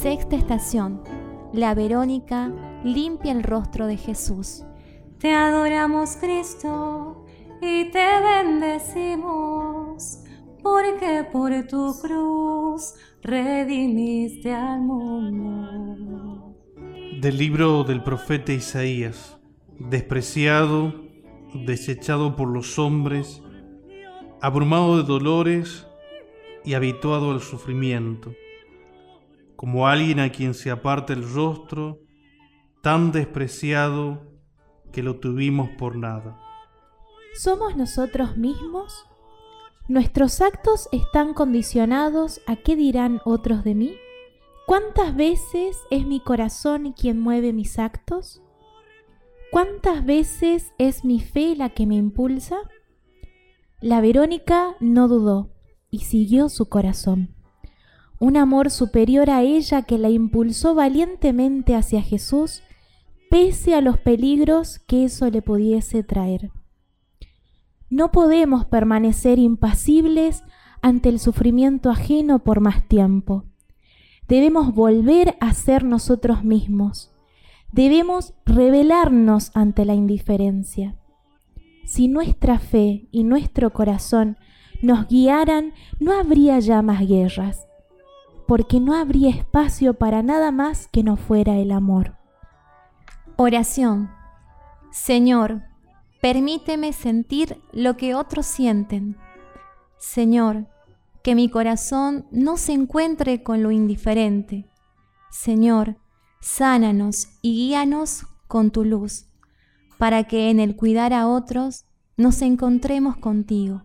Sexta estación. La Verónica limpia el rostro de Jesús. Te adoramos Cristo y te bendecimos, porque por tu cruz redimiste al mundo. Del libro del profeta Isaías, despreciado, desechado por los hombres, abrumado de dolores y habituado al sufrimiento, como alguien a quien se aparta el rostro, tan despreciado que lo tuvimos por nada. ¿Somos nosotros mismos? ¿Nuestros actos están condicionados a qué dirán otros de mí? ¿Cuántas veces es mi corazón quien mueve mis actos? ¿Cuántas veces es mi fe la que me impulsa? La Verónica no dudó y siguió su corazón. Un amor superior a ella que la impulsó valientemente hacia Jesús, pese a los peligros que eso le pudiese traer. No podemos permanecer impasibles ante el sufrimiento ajeno por más tiempo. Debemos volver a ser nosotros mismos. Debemos revelarnos ante la indiferencia. Si nuestra fe y nuestro corazón nos guiaran, no habría ya más guerras, porque no habría espacio para nada más que no fuera el amor. Oración. Señor, Permíteme sentir lo que otros sienten. Señor, que mi corazón no se encuentre con lo indiferente. Señor, sánanos y guíanos con tu luz, para que en el cuidar a otros nos encontremos contigo.